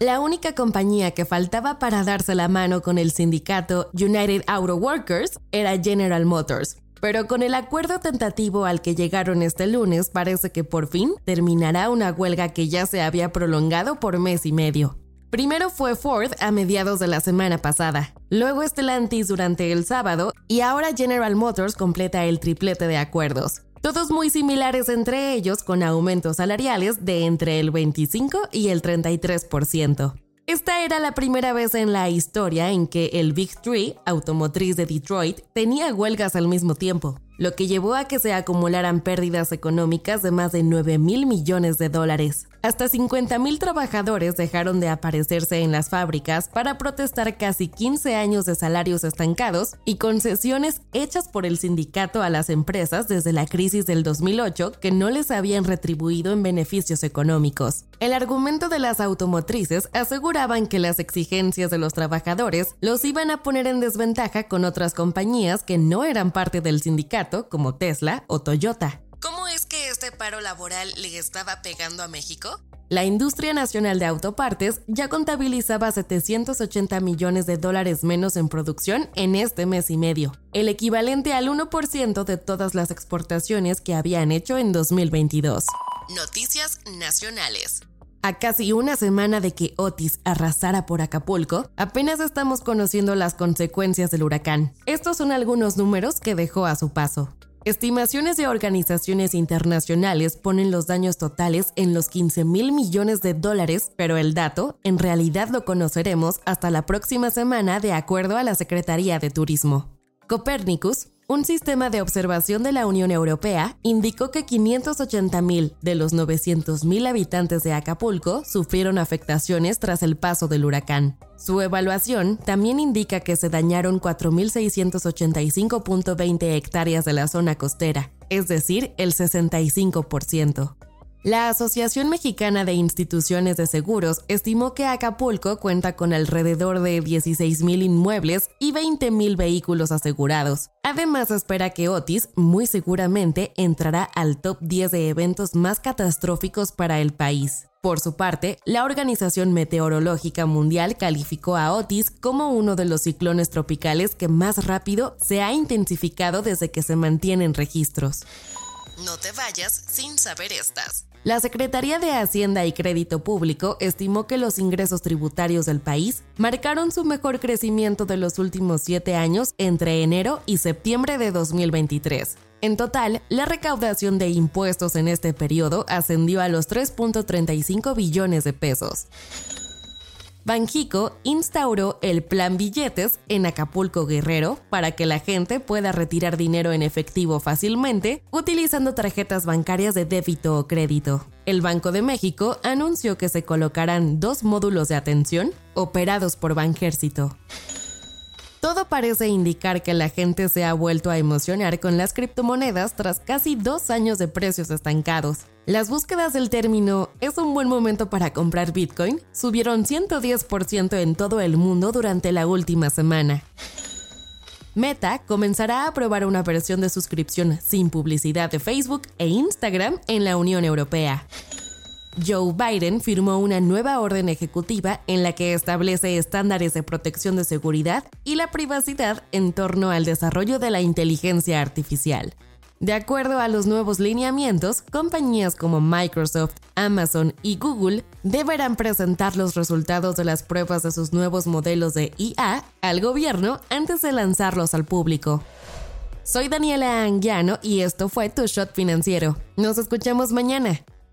La única compañía que faltaba para darse la mano con el sindicato United Auto Workers era General Motors. Pero con el acuerdo tentativo al que llegaron este lunes parece que por fin terminará una huelga que ya se había prolongado por mes y medio. Primero fue Ford a mediados de la semana pasada, luego Stellantis durante el sábado y ahora General Motors completa el triplete de acuerdos todos muy similares entre ellos con aumentos salariales de entre el 25 y el 33%. Esta era la primera vez en la historia en que el Big Three, automotriz de Detroit, tenía huelgas al mismo tiempo, lo que llevó a que se acumularan pérdidas económicas de más de 9 mil millones de dólares. Hasta 50 mil trabajadores dejaron de aparecerse en las fábricas para protestar casi 15 años de salarios estancados y concesiones hechas por el sindicato a las empresas desde la crisis del 2008 que no les habían retribuido en beneficios económicos. El argumento de las automotrices aseguraban que las exigencias de los trabajadores los iban a poner en desventaja con otras compañías que no eran parte del sindicato como Tesla o Toyota. ¿Cómo es que este paro laboral le estaba pegando a México? La industria nacional de autopartes ya contabilizaba 780 millones de dólares menos en producción en este mes y medio, el equivalente al 1% de todas las exportaciones que habían hecho en 2022. Noticias nacionales. A casi una semana de que Otis arrasara por Acapulco, apenas estamos conociendo las consecuencias del huracán. Estos son algunos números que dejó a su paso. Estimaciones de organizaciones internacionales ponen los daños totales en los 15 mil millones de dólares, pero el dato en realidad lo conoceremos hasta la próxima semana de acuerdo a la Secretaría de Turismo. Copernicus, un sistema de observación de la Unión Europea indicó que 580.000 de los 900.000 habitantes de Acapulco sufrieron afectaciones tras el paso del huracán. Su evaluación también indica que se dañaron 4.685.20 hectáreas de la zona costera, es decir, el 65%. La Asociación Mexicana de Instituciones de Seguros estimó que Acapulco cuenta con alrededor de 16.000 inmuebles y 20.000 vehículos asegurados. Además, espera que Otis muy seguramente entrará al top 10 de eventos más catastróficos para el país. Por su parte, la Organización Meteorológica Mundial calificó a Otis como uno de los ciclones tropicales que más rápido se ha intensificado desde que se mantienen registros. No te vayas sin saber estas. La Secretaría de Hacienda y Crédito Público estimó que los ingresos tributarios del país marcaron su mejor crecimiento de los últimos siete años entre enero y septiembre de 2023. En total, la recaudación de impuestos en este periodo ascendió a los 3.35 billones de pesos. Banjico instauró el plan billetes en Acapulco Guerrero para que la gente pueda retirar dinero en efectivo fácilmente utilizando tarjetas bancarias de débito o crédito. El Banco de México anunció que se colocarán dos módulos de atención operados por Banjército. Parece indicar que la gente se ha vuelto a emocionar con las criptomonedas tras casi dos años de precios estancados. Las búsquedas del término ¿es un buen momento para comprar Bitcoin? subieron 110% en todo el mundo durante la última semana. Meta comenzará a probar una versión de suscripción sin publicidad de Facebook e Instagram en la Unión Europea. Joe Biden firmó una nueva orden ejecutiva en la que establece estándares de protección de seguridad y la privacidad en torno al desarrollo de la inteligencia artificial. De acuerdo a los nuevos lineamientos, compañías como Microsoft, Amazon y Google deberán presentar los resultados de las pruebas de sus nuevos modelos de IA al gobierno antes de lanzarlos al público. Soy Daniela Anguiano y esto fue Tu Shot Financiero. Nos escuchamos mañana.